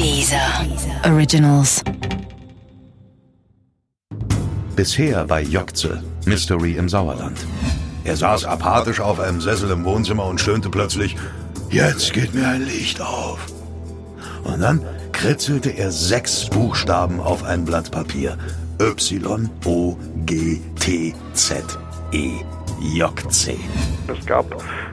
Dieser Originals. Bisher bei Jokze, Mystery im Sauerland. Er saß apathisch auf einem Sessel im Wohnzimmer und stöhnte plötzlich, jetzt geht mir ein Licht auf. Und dann kritzelte er sechs Buchstaben auf ein Blatt Papier. Y-O-G-T-Z-E. Jokze. Es gab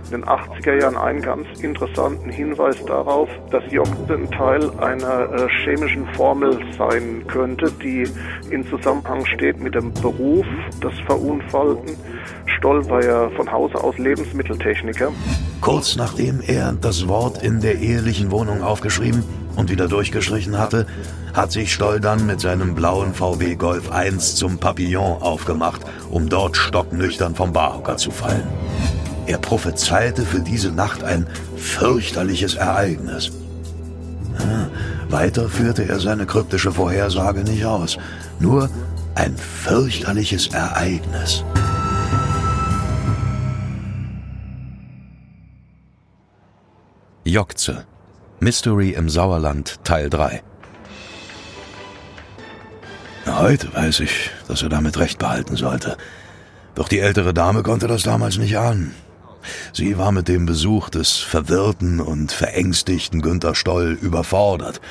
in den 80er Jahren einen ganz interessanten Hinweis darauf, dass Jokte ein Teil einer äh, chemischen Formel sein könnte, die in Zusammenhang steht mit dem Beruf des Verunfallten. Stoll war ja von Hause aus Lebensmitteltechniker. Kurz nachdem er das Wort in der ehelichen Wohnung aufgeschrieben und wieder durchgestrichen hatte, hat sich Stoll dann mit seinem blauen VW Golf 1 zum Papillon aufgemacht, um dort stocknüchtern vom Barhocker zu fallen. Er prophezeite für diese Nacht ein fürchterliches Ereignis. Ja, weiter führte er seine kryptische Vorhersage nicht aus, nur ein fürchterliches Ereignis. Jokze Mystery im Sauerland Teil 3 Heute weiß ich, dass er damit recht behalten sollte. Doch die ältere Dame konnte das damals nicht ahnen. Sie war mit dem Besuch des verwirrten und verängstigten Günter Stoll überfordert.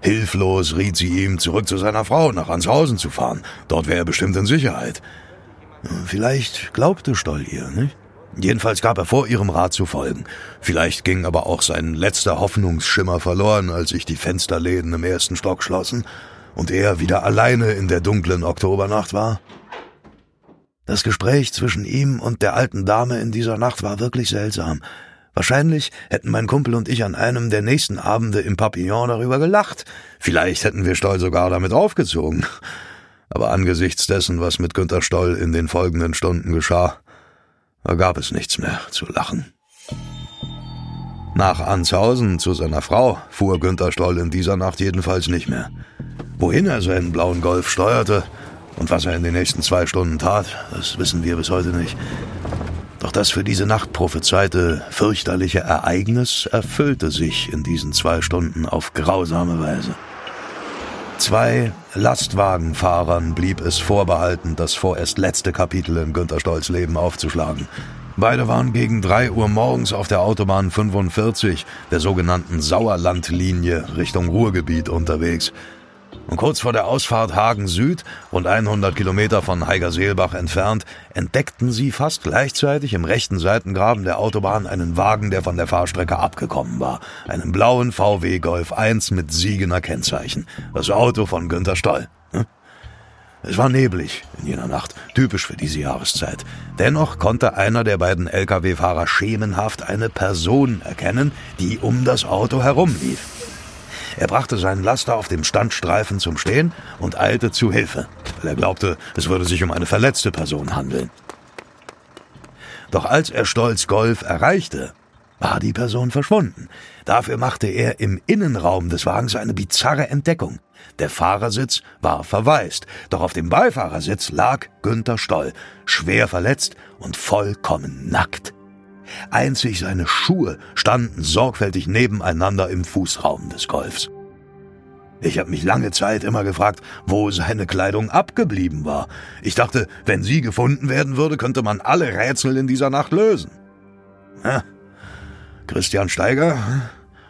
Hilflos riet sie ihm, zurück zu seiner Frau nach Anshausen zu fahren. Dort wäre er bestimmt in Sicherheit. Vielleicht glaubte Stoll ihr, nicht? Jedenfalls gab er vor, ihrem Rat zu folgen. Vielleicht ging aber auch sein letzter Hoffnungsschimmer verloren, als sich die Fensterläden im ersten Stock schlossen und er wieder alleine in der dunklen Oktobernacht war. Das Gespräch zwischen ihm und der alten Dame in dieser Nacht war wirklich seltsam. Wahrscheinlich hätten mein Kumpel und ich an einem der nächsten Abende im Papillon darüber gelacht. Vielleicht hätten wir Stoll sogar damit aufgezogen. Aber angesichts dessen, was mit Günter Stoll in den folgenden Stunden geschah, da gab es nichts mehr zu lachen. Nach Anshausen zu seiner Frau fuhr Günter Stoll in dieser Nacht jedenfalls nicht mehr. Wohin er seinen blauen Golf steuerte und was er in den nächsten zwei Stunden tat, das wissen wir bis heute nicht. Doch das für diese Nacht prophezeite fürchterliche Ereignis erfüllte sich in diesen zwei Stunden auf grausame Weise. Zwei Lastwagenfahrern blieb es vorbehalten, das vorerst letzte Kapitel in Günter Stolz Leben aufzuschlagen. Beide waren gegen drei Uhr morgens auf der Autobahn 45, der sogenannten Sauerlandlinie, Richtung Ruhrgebiet unterwegs. Und kurz vor der Ausfahrt Hagen Süd, rund 100 Kilometer von Heigerseelbach entfernt, entdeckten sie fast gleichzeitig im rechten Seitengraben der Autobahn einen Wagen, der von der Fahrstrecke abgekommen war. Einen blauen VW Golf 1 mit Siegener Kennzeichen. Das Auto von Günter Stoll. Hm? Es war neblig in jener Nacht, typisch für diese Jahreszeit. Dennoch konnte einer der beiden Lkw-Fahrer schemenhaft eine Person erkennen, die um das Auto herumlief. Er brachte seinen Laster auf dem Standstreifen zum Stehen und eilte zu Hilfe, weil er glaubte, es würde sich um eine verletzte Person handeln. Doch als er Stolz Golf erreichte, war die Person verschwunden. Dafür machte er im Innenraum des Wagens eine bizarre Entdeckung. Der Fahrersitz war verwaist, doch auf dem Beifahrersitz lag Günther Stoll, schwer verletzt und vollkommen nackt. Einzig seine Schuhe standen sorgfältig nebeneinander im Fußraum des Golfs. Ich habe mich lange Zeit immer gefragt, wo seine Kleidung abgeblieben war. Ich dachte, wenn sie gefunden werden würde, könnte man alle Rätsel in dieser Nacht lösen. Christian Steiger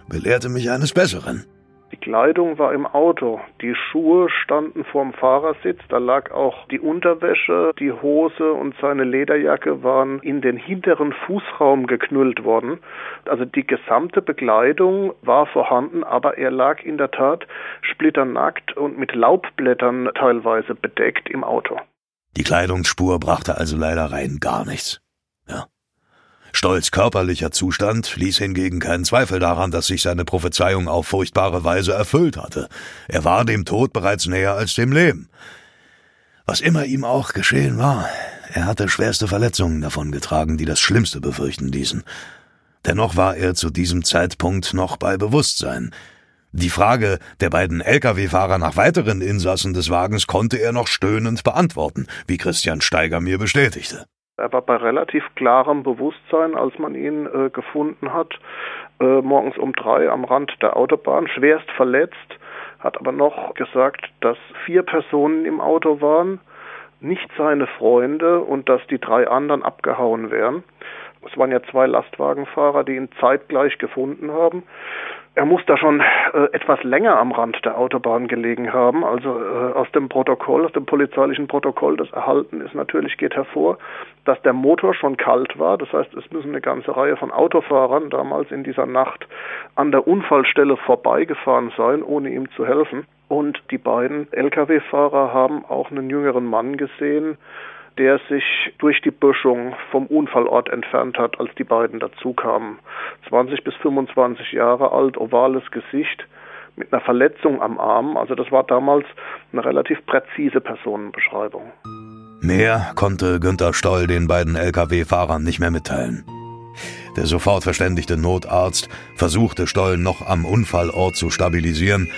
belehrte mich eines Besseren. Die Kleidung war im Auto, die Schuhe standen vorm Fahrersitz, da lag auch die Unterwäsche, die Hose und seine Lederjacke waren in den hinteren Fußraum geknüllt worden. Also die gesamte Bekleidung war vorhanden, aber er lag in der Tat splitternackt und mit Laubblättern teilweise bedeckt im Auto. Die Kleidungsspur brachte also leider rein gar nichts. Ja. Stolz körperlicher Zustand ließ hingegen keinen Zweifel daran, dass sich seine Prophezeiung auf furchtbare Weise erfüllt hatte. Er war dem Tod bereits näher als dem Leben. Was immer ihm auch geschehen war, er hatte schwerste Verletzungen davongetragen, die das Schlimmste befürchten ließen. Dennoch war er zu diesem Zeitpunkt noch bei Bewusstsein. Die Frage der beiden Lkw-Fahrer nach weiteren Insassen des Wagens konnte er noch stöhnend beantworten, wie Christian Steiger mir bestätigte. Er war bei relativ klarem Bewusstsein, als man ihn äh, gefunden hat, äh, morgens um drei am Rand der Autobahn, schwerst verletzt, hat aber noch gesagt, dass vier Personen im Auto waren, nicht seine Freunde und dass die drei anderen abgehauen wären. Es waren ja zwei Lastwagenfahrer, die ihn zeitgleich gefunden haben er muss da schon äh, etwas länger am Rand der Autobahn gelegen haben. Also äh, aus dem Protokoll, aus dem polizeilichen Protokoll, das erhalten ist, natürlich geht hervor, dass der Motor schon kalt war. Das heißt, es müssen eine ganze Reihe von Autofahrern damals in dieser Nacht an der Unfallstelle vorbeigefahren sein, ohne ihm zu helfen. Und die beiden Lkw-Fahrer haben auch einen jüngeren Mann gesehen, der sich durch die Böschung vom Unfallort entfernt hat, als die beiden dazukamen. 20 bis 25 Jahre alt, ovales Gesicht mit einer Verletzung am Arm. Also das war damals eine relativ präzise Personenbeschreibung. Mehr konnte Günter Stoll den beiden Lkw-Fahrern nicht mehr mitteilen. Der sofort verständigte Notarzt versuchte Stoll noch am Unfallort zu stabilisieren,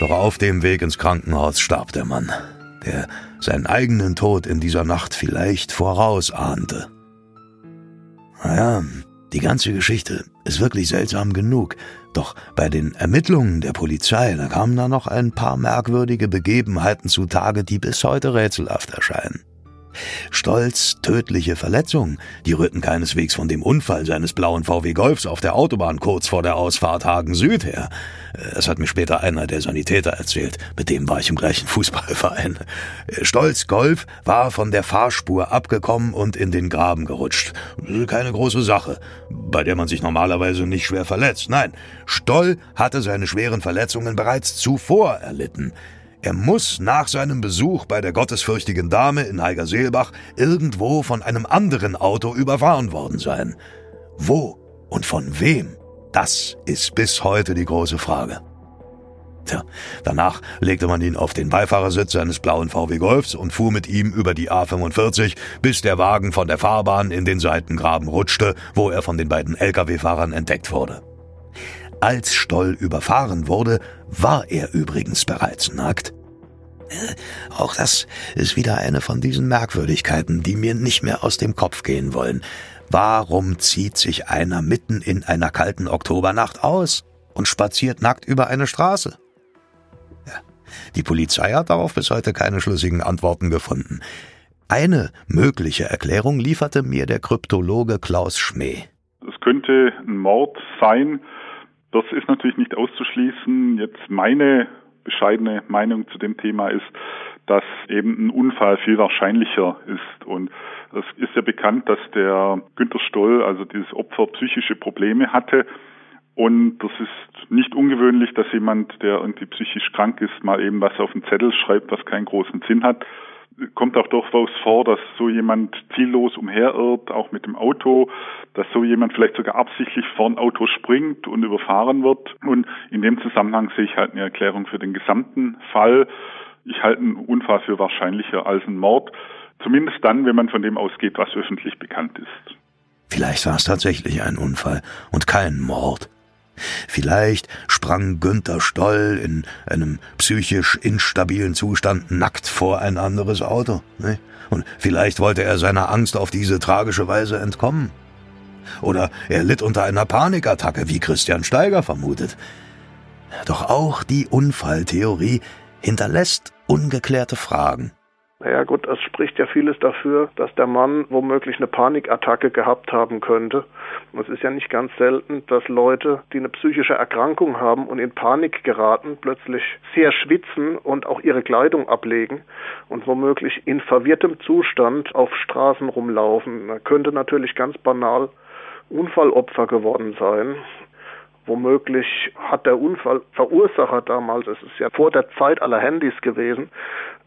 doch auf dem Weg ins Krankenhaus starb der Mann der seinen eigenen Tod in dieser Nacht vielleicht vorausahnte. Naja, die ganze Geschichte ist wirklich seltsam genug, doch bei den Ermittlungen der Polizei, da kamen da noch ein paar merkwürdige Begebenheiten zutage, die bis heute rätselhaft erscheinen. Stolz tödliche Verletzungen, die rührten keineswegs von dem Unfall seines blauen VW Golfs auf der Autobahn kurz vor der Ausfahrt Hagen Süd her. Es hat mir später einer der Sanitäter erzählt, mit dem war ich im gleichen Fußballverein. Stolz Golf war von der Fahrspur abgekommen und in den Graben gerutscht. Keine große Sache, bei der man sich normalerweise nicht schwer verletzt. Nein, Stoll hatte seine schweren Verletzungen bereits zuvor erlitten. Er muss nach seinem Besuch bei der gottesfürchtigen Dame in Heigerseelbach irgendwo von einem anderen Auto überfahren worden sein. Wo und von wem? Das ist bis heute die große Frage. Tja, danach legte man ihn auf den Beifahrersitz seines blauen VW Golfs und fuhr mit ihm über die A45, bis der Wagen von der Fahrbahn in den Seitengraben rutschte, wo er von den beiden Lkw-Fahrern entdeckt wurde. Als Stoll überfahren wurde, war er übrigens bereits nackt. Äh, auch das ist wieder eine von diesen Merkwürdigkeiten, die mir nicht mehr aus dem Kopf gehen wollen. Warum zieht sich einer mitten in einer kalten Oktobernacht aus und spaziert nackt über eine Straße? Ja, die Polizei hat darauf bis heute keine schlüssigen Antworten gefunden. Eine mögliche Erklärung lieferte mir der Kryptologe Klaus Schmäh. Es könnte ein Mord sein, das ist natürlich nicht auszuschließen. Jetzt meine bescheidene Meinung zu dem Thema ist, dass eben ein Unfall viel wahrscheinlicher ist. Und es ist ja bekannt, dass der Günter Stoll, also dieses Opfer, psychische Probleme hatte. Und das ist nicht ungewöhnlich, dass jemand, der irgendwie psychisch krank ist, mal eben was auf den Zettel schreibt, was keinen großen Sinn hat kommt auch durchaus vor, dass so jemand ziellos umherirrt, auch mit dem Auto, dass so jemand vielleicht sogar absichtlich vor ein Auto springt und überfahren wird. Und in dem Zusammenhang sehe ich halt eine Erklärung für den gesamten Fall. Ich halte einen Unfall für wahrscheinlicher als einen Mord. Zumindest dann, wenn man von dem ausgeht, was öffentlich bekannt ist. Vielleicht war es tatsächlich ein Unfall und kein Mord. Vielleicht sprang Günther Stoll in einem psychisch instabilen Zustand nackt vor ein anderes Auto. Ne? Und vielleicht wollte er seiner Angst auf diese tragische Weise entkommen. Oder er litt unter einer Panikattacke, wie Christian Steiger vermutet. Doch auch die Unfalltheorie hinterlässt ungeklärte Fragen. Naja gut, es spricht ja vieles dafür, dass der Mann womöglich eine Panikattacke gehabt haben könnte. Und es ist ja nicht ganz selten, dass Leute, die eine psychische Erkrankung haben und in Panik geraten, plötzlich sehr schwitzen und auch ihre Kleidung ablegen und womöglich in verwirrtem Zustand auf Straßen rumlaufen. Da könnte natürlich ganz banal Unfallopfer geworden sein. Womöglich hat der Unfallverursacher damals, es ist ja vor der Zeit aller Handys gewesen,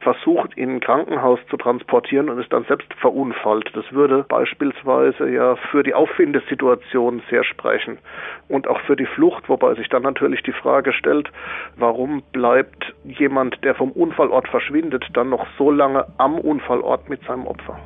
versucht, in ein Krankenhaus zu transportieren und ist dann selbst verunfallt. Das würde beispielsweise ja für die Auffindesituation sehr sprechen und auch für die Flucht, wobei sich dann natürlich die Frage stellt, warum bleibt jemand, der vom Unfallort verschwindet, dann noch so lange am Unfallort mit seinem Opfer?